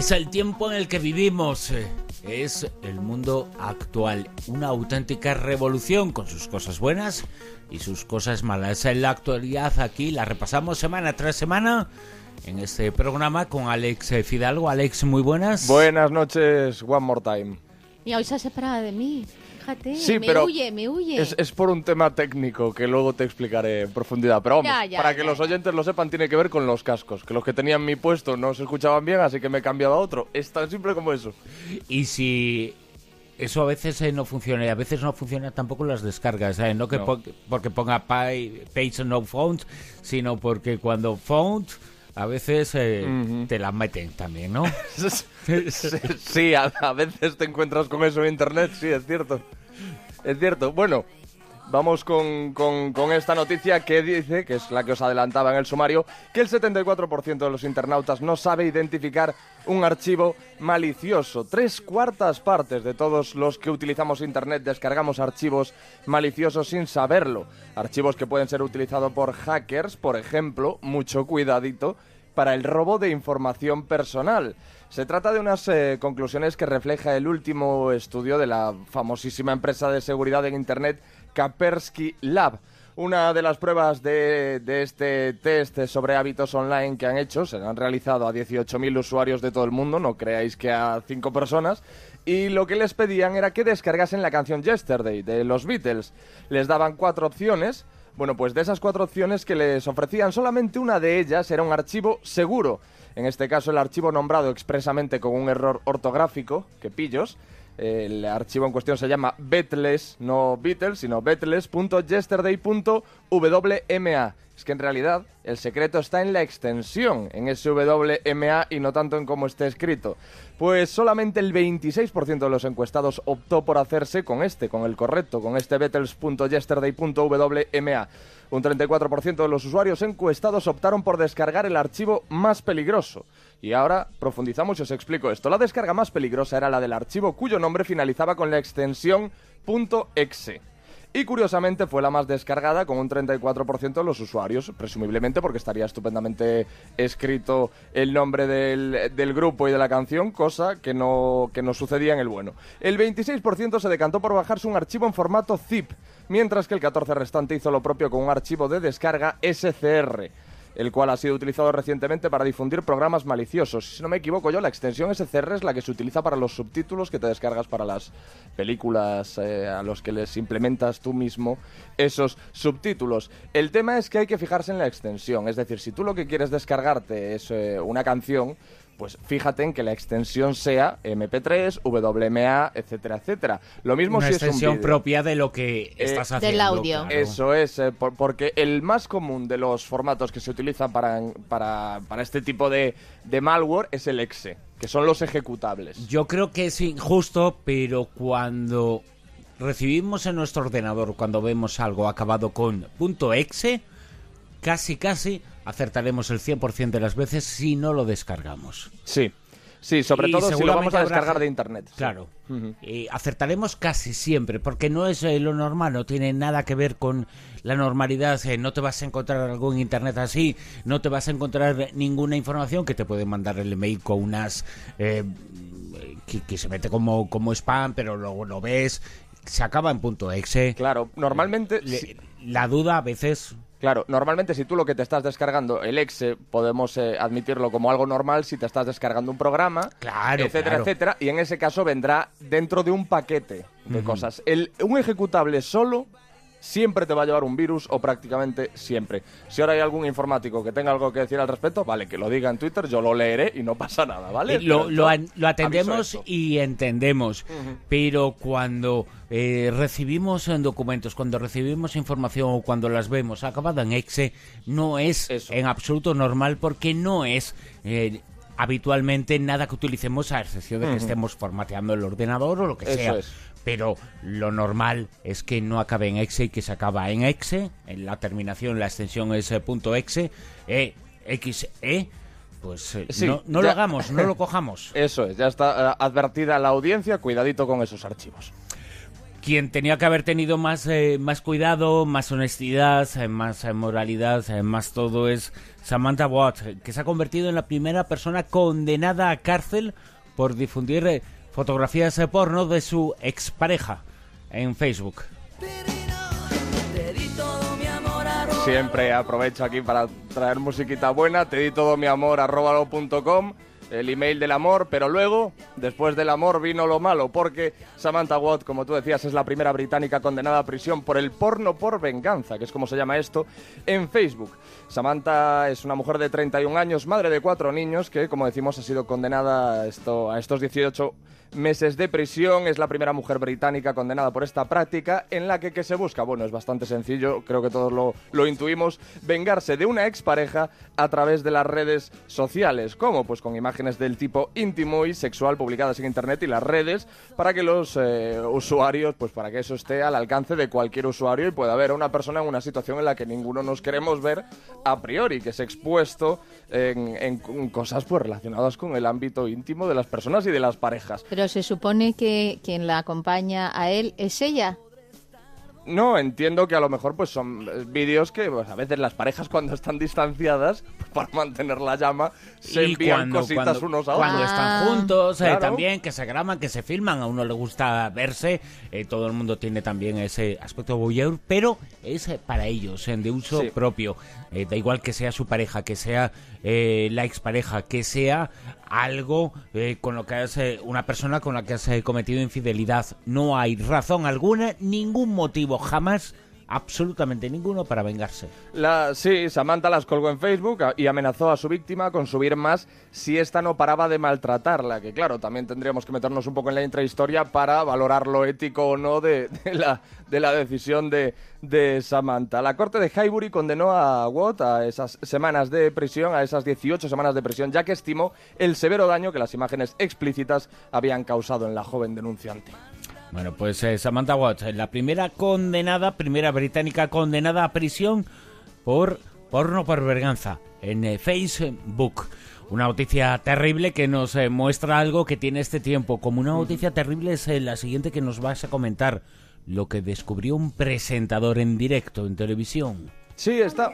Es el tiempo en el que vivimos. eh, Es el mundo actual. Una auténtica revolución con sus cosas buenas y sus cosas malas. En la actualidad aquí la repasamos semana tras semana en este programa con Alex eh, Fidalgo. Alex, muy buenas. Buenas noches, one more time. Y hoy se ha separado de mí. Fíjate, Sí, me pero huye, me huye. Es, es por un tema técnico que luego te explicaré en profundidad. Pero vamos, Ya, ya, para que ya, los ya. oyentes lo sepan, tiene que ver con los cascos. Que los que tenían mi puesto no se escuchaban bien, así que me he cambiado a otro. Es tan simple como eso. Y si eso a veces eh, no funciona y a veces no funciona tampoco las descargas, eh, no que No. po- porque ponga pi- page no found, sino porque cuando found a veces eh, te la meten también, ¿no? sí, a, a veces te encuentras con eso en internet, sí, es cierto. Es cierto. Bueno, vamos con, con- esta noticia que dice, que es la que os adelantaba en el sumario, que el 74% de los internautas no sabe identificar un archivo malicioso. Tres cuartas partes de todos los que utilizamos internet descargamos archivos maliciosos sin saberlo. Archivos que pueden ser utilizados por hackers, por ejemplo, mucho cuidadito, para el robo de información personal. Se trata de unas eh, conclusiones que refleja el último estudio de la famosísima empresa de seguridad en Internet Kaspersky Lab. Una de las pruebas de, de este test sobre hábitos online que han hecho, se han realizado a 18.000 usuarios de todo el mundo, no creáis que a 5 personas, y lo que les pedían era que descargasen la canción Yesterday de los Beatles. Les daban cuatro opciones, bueno, pues de esas cuatro opciones que les ofrecían, solamente una de ellas era un archivo seguro. En este caso, el archivo nombrado expresamente con un error ortográfico, que pillos. El archivo en cuestión se llama Beatles, no Beatles, sino beatles.yesterday.wma. Es que en realidad el secreto está en la extensión, en ese WMA y no tanto en cómo esté escrito. Pues solamente el 26% de los encuestados optó por hacerse con este, con el correcto, con este beatles.yesterday.wma. Un 34% de los usuarios encuestados optaron por descargar el archivo más peligroso. Y ahora profundizamos y os explico esto. La descarga más peligrosa era la del archivo cuyo nombre finalizaba con la extensión .exe. Y curiosamente fue la más descargada con un 34% de los usuarios, presumiblemente porque estaría estupendamente escrito el nombre del, grupo y de la canción, cosa que no, que no sucedía en el bueno. El 26% se decantó por bajarse un archivo en formato zip, mientras que el 14% restante hizo lo propio con un archivo de descarga SCR el cual ha sido utilizado recientemente para difundir programas maliciosos. Si no me equivoco yo, la extensión SCR es la que se utiliza para los subtítulos que te descargas para las películas eh, a los que les implementas tú mismo esos subtítulos. El tema es que hay que fijarse en la extensión, es decir, si tú lo que quieres descargarte es eh, una canción, pues fíjate en que la extensión sea MP3, WMA, etcétera, etcétera. Lo mismo Una si es un extensión vídeo. propia de lo que estás haciendo. Del audio. claro. Eso es, eh, por- porque el más común de los formatos que se utilizan para, para, para este tipo de, de malware es el exe, que son los ejecutables. Yo creo que es injusto, pero cuando recibimos en nuestro ordenador, cuando vemos algo acabado con .exe, casi casi acertaremos el 100% de las veces si no lo descargamos. Sí, sí, sobre Y todo si lo vamos a descargar de internet. sí. Claro. Y acertaremos casi siempre, porque no es eh, lo normal, no tiene nada que ver con la normalidad. eh, no te vas a encontrar algo en internet así, no te vas a encontrar ninguna información que te puede mandar el email con unas. eh, que, que se mete como, como spam, pero luego lo ves, se acaba en punto exe. Claro, normalmente... Le- La duda a veces. Claro, normalmente si tú lo que te estás descargando, el exe, podemos eh, admitirlo como algo normal si te estás descargando un programa, Claro, etcétera, claro. etcétera, y en ese caso vendrá dentro de un paquete de cosas. El, un ejecutable solo siempre te va a llevar un virus o prácticamente siempre. Si ahora hay algún informático que tenga algo que decir al respecto, vale, que lo diga en Twitter, yo lo leeré y no pasa nada, ¿vale? Eh, lo, lo atendemos y entendemos, pero cuando eh, recibimos en documentos, cuando recibimos información o cuando las vemos acabada en exe, no es Eso. en absoluto normal porque no es eh, habitualmente nada que utilicemos a excepción de que estemos formateando el ordenador o lo que Eso sea. es. Pero lo normal es que no acabe en exe y que se acaba en exe, en la terminación, la extensión es eh, punto .exe, e, exe, pues eh, Sí, no, no lo hagamos, no lo cojamos. Eso es, ya está eh, advertida la audiencia, cuidadito con esos archivos. Quien tenía que haber tenido más, eh, más cuidado, más honestidad, eh, más eh, moralidad, más todo es Samantha Watt, eh, que se ha convertido en la primera persona condenada a cárcel por difundir fotografías eh, porno de su expareja en Facebook. Siempre aprovecho aquí para traer musiquita buena. Te di todo mi amor arrobalo.com, el email del amor, pero luego, después del amor, vino lo malo, porque Samantha Watt, como tú decías, es la primera británica condenada a prisión por el porno por venganza, que es como se llama esto, en Facebook. Samantha es una mujer de 31 años, madre de cuatro niños, que, como decimos, ha sido condenada a, esto, a estos 18 meses de prisión. Es la primera mujer británica condenada por esta práctica en la que ¿qué se busca. Bueno, es bastante sencillo, creo que todos lo, lo intuimos, vengarse de una expareja a través de las redes sociales. ¿Cómo? Pues con imágenes del tipo íntimo y sexual publicadas en Internet y las redes para que los eh, usuarios, pues para que eso esté al alcance de cualquier usuario y pueda ver a una persona en una situación en la que ninguno nos queremos ver a priori, que es expuesto en, en- cosas pues relacionadas con el ámbito íntimo de las personas y de las parejas. Se supone que quien la acompaña a él es ella. No, entiendo que a lo mejor pues son eh, vídeos que pues, a veces las parejas cuando están distanciadas, pues, para mantener la llama, se Y envían cositas cuando- unos a cuando otros. Ah. están juntos, eh, Claro. también que se graban, que se filman, a uno le gusta verse, eh, todo el mundo tiene también ese aspecto voyeur, pero es eh, para ellos, eh, de uso Sí. propio. Eh, da igual que sea su pareja, que sea eh, la expareja, que sea algo eh, con lo que has, una persona con la que has eh, cometido infidelidad. No hay razón alguna, ningún motivo, jamás, absolutamente ninguno para vengarse. La, sí, Samantha las colgó en Facebook y amenazó a su víctima con subir más si ésta no paraba de maltratarla. Que claro, también tendríamos que meternos un poco en la intrahistoria para valorar lo ético o no de, la, de la decisión de, de Samantha. La corte de Highbury condenó a Watt a esas semanas de prisión, a esas 18 semanas de prisión, ya que estimó el severo daño que las imágenes explícitas habían causado en la joven denunciante. Bueno, pues eh, Samantha Watts, eh, la primera condenada, primera británica condenada a prisión por porno por verganza en eh, Facebook. Una noticia terrible que nos eh, muestra algo que tiene este tiempo. Como una noticia terrible es la siguiente que nos vas a comentar. Lo que descubrió un presentador en directo en televisión. Sí, está.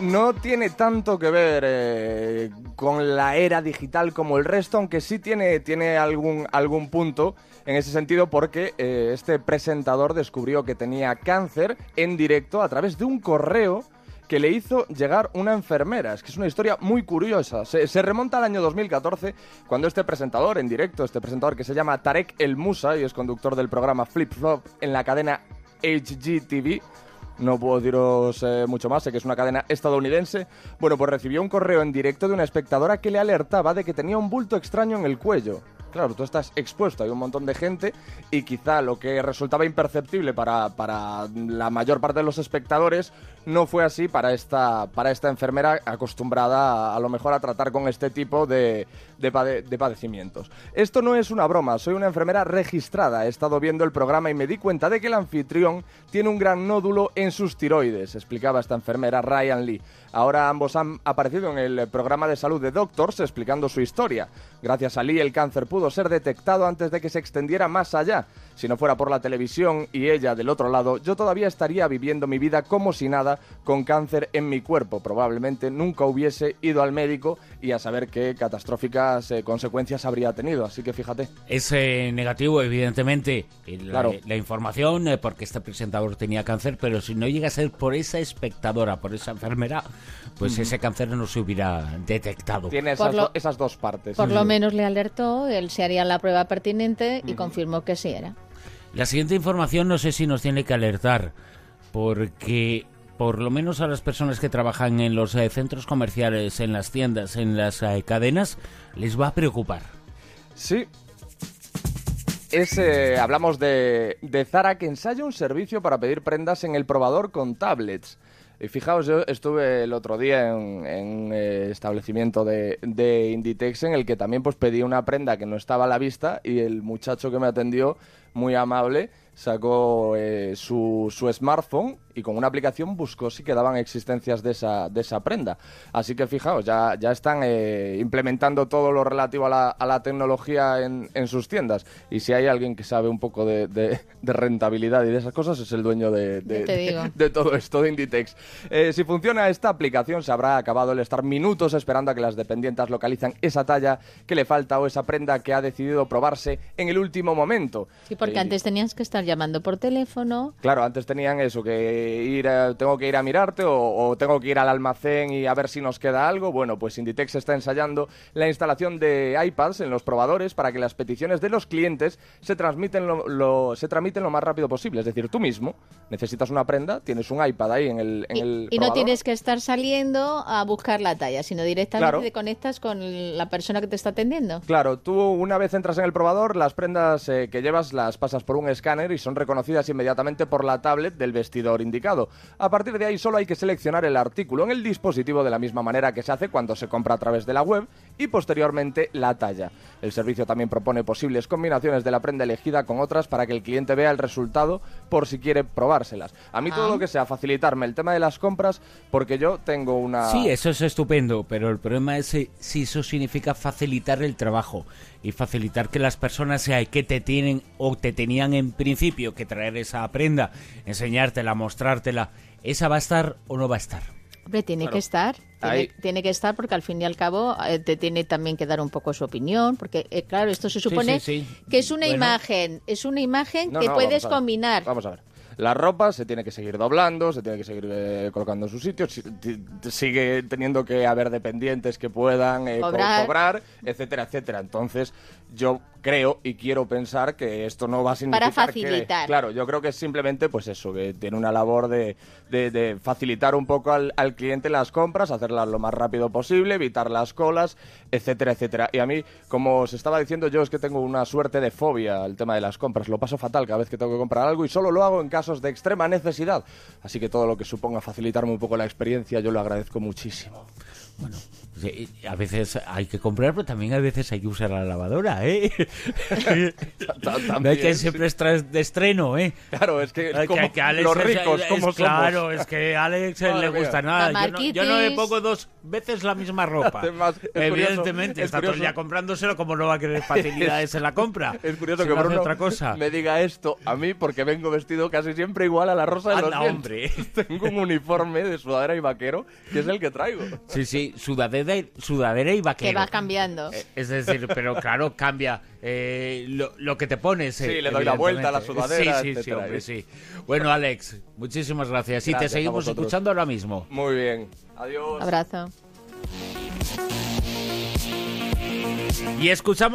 No tiene tanto que ver eh, con la era digital como el resto, aunque sí tiene, tiene algún, algún punto en ese sentido, porque eh, este presentador descubrió que tenía cáncer en directo a través de un correo que le hizo llegar una enfermera. Es que es una historia muy curiosa. Se, se remonta al año 2014, cuando este presentador en directo, este presentador que se llama Tarek El Musa y es conductor del programa Flip Flop en la cadena HGTV, no puedo diros eh, mucho más, sé que es una cadena estadounidense. Bueno, pues recibió un correo en directo de una espectadora que le alertaba de que tenía un bulto extraño en el cuello. Claro, tú estás expuesto, hay un montón de gente y quizá lo que resultaba imperceptible para, para la mayor parte de los espectadores no fue así para esta, para esta enfermera acostumbrada a, lo mejor a tratar con este tipo de, de padecimientos. Esto no es una broma, soy una enfermera registrada, he estado viendo el programa y me di cuenta de que el anfitrión tiene un gran nódulo en sus tiroides, explicaba esta enfermera Ryan Lee. Ahora ambos han aparecido en el programa de salud de Doctors explicando su historia. Gracias a Lee el cáncer pudo ser detectado antes de que se extendiera más allá. Si no fuera por la televisión y ella del otro lado, yo todavía estaría viviendo mi vida como si nada, con cáncer en mi cuerpo. Probablemente nunca hubiese ido al médico y a saber qué catastróficas eh, consecuencias habría tenido. Así que fíjate. Es eh, negativo, evidentemente, eh, la, Claro. la información, eh, porque este presentador tenía cáncer, pero si no llega a ser por esa espectadora, por esa enfermera, pues ese cáncer no se hubiera detectado. Tiene esas, lo- do- esas dos partes. Por lo menos le alertó, él se haría la prueba pertinente y confirmó que sí era. La siguiente información no sé si nos tiene que alertar, porque por lo menos a las personas que trabajan en los eh, centros comerciales, en las tiendas, en las eh, cadenas, les va a preocupar. Sí. Es, eh, hablamos de, de Zara que ensaya un servicio para pedir prendas en el probador con tablets. Y fijaos, yo estuve el otro día en un establecimiento de, de Inditex en el que también pues pedí una prenda que no estaba a la vista y el muchacho que me atendió muy amable, sacó eh, su, su smartphone y con una aplicación buscó si quedaban existencias de esa, de esa prenda. Así que fijaos, ya, ya están eh, implementando todo lo relativo a la, a la tecnología en, en, sus tiendas. Y si hay alguien que sabe un poco de, de, de rentabilidad y de esas cosas, es el dueño de, de todo esto, de Inditex. Eh, si funciona esta aplicación, se habrá acabado el estar minutos esperando a que las dependientes localizan esa talla que le falta o esa prenda que ha decidido probarse en el último momento. Sí, porque antes tenías que estar llamando por teléfono. Claro, antes tenían eso, que ir a, tengo que ir a mirarte o, o, tengo que ir al almacén y a ver si nos queda algo. Bueno, pues Inditex está ensayando la instalación de iPads en los probadores para que las peticiones de los clientes se transmiten lo, lo, se tramiten lo más rápido posible. Es decir, tú mismo necesitas una prenda, tienes un iPad ahí en el, en y, el y no tienes que estar saliendo a buscar la talla, sino directamente claro. te conectas con la persona que te está atendiendo. Claro, tú una vez entras en el probador, las prendas eh, que llevas las pasas por un escáner y son reconocidas inmediatamente por la tablet del vestidor indicado. A partir de ahí solo hay que seleccionar el artículo en el dispositivo de la misma manera que se hace cuando se compra a través de la web y posteriormente la talla. El servicio también propone posibles combinaciones de la prenda elegida con otras para que el cliente vea el resultado por si quiere probárselas. A mí ah. todo lo que sea facilitarme el tema de las compras porque yo tengo una... Sí, eso es estupendo, pero el problema es si eso significa facilitar el trabajo y facilitar que las personas sea, que te tienen o te tenían en principio que traer esa prenda, enseñártela, mostrártela, ¿esa va a estar o no va a estar? Hombre, tiene claro. que estar. Tiene, tiene, que estar porque al fin y al cabo eh, te tiene también que dar un poco su opinión, porque eh, claro, esto se supone sí, sí, sí. que es una bueno. imagen, es una imagen no, que no, puedes vamos combinar. Vamos a ver. La ropa se tiene que seguir doblando, se tiene que seguir eh, colocando en su sitio, si, sigue teniendo que haber dependientes que puedan eh, cobrar. Co cobrar, etcétera, etcétera. Entonces, yo creo y quiero pensar que esto no va a significar Para facilitar. Que, claro, yo creo que es simplemente, pues eso, que tiene una labor de, de, de facilitar un poco al, al, cliente las compras, hacerlas lo más rápido posible, evitar las colas, etcétera, etcétera. Y a mí, como os estaba diciendo, yo es que tengo una suerte de fobia al tema de las compras. Lo paso fatal cada vez que tengo que comprar algo y solo lo hago en casos de extrema necesidad. Así que todo lo que suponga facilitarme un poco la experiencia, yo lo agradezco muchísimo. Bueno, a veces hay que comprar, pero también a veces hay que usar la lavadora, ¿eh? no hay que siempre es de estreno, ¿eh? Claro, es que, es como que, que Alex los ricos, es, como Claro, es que a Alex le gusta nada. Yo no, yo no, le pongo dos veces la misma ropa. Además, Evidentemente, curioso, está todo el día comprándoselo, como no va a querer facilidades en la compra. Es curioso Se que Bruno otra cosa. me diga esto a mí, porque vengo vestido casi siempre igual a la rosa de Anda, los hombre. Tengo un uniforme de sudadera y vaquero, que es el que traigo. Sí, sí, sudadera, sudadera y vaquero. Que va cambiando. Eh, es decir, pero claro, cambia eh, lo, lo, que te pones. Eh, sí, le doy la vuelta a la sudadera. Sí, sí, sí, hombre, sí. Bueno, Alex, muchísimas gracias. gracias y te seguimos escuchando ahora mismo. Muy bien. Adiós. Abrazo. Y escuchamos.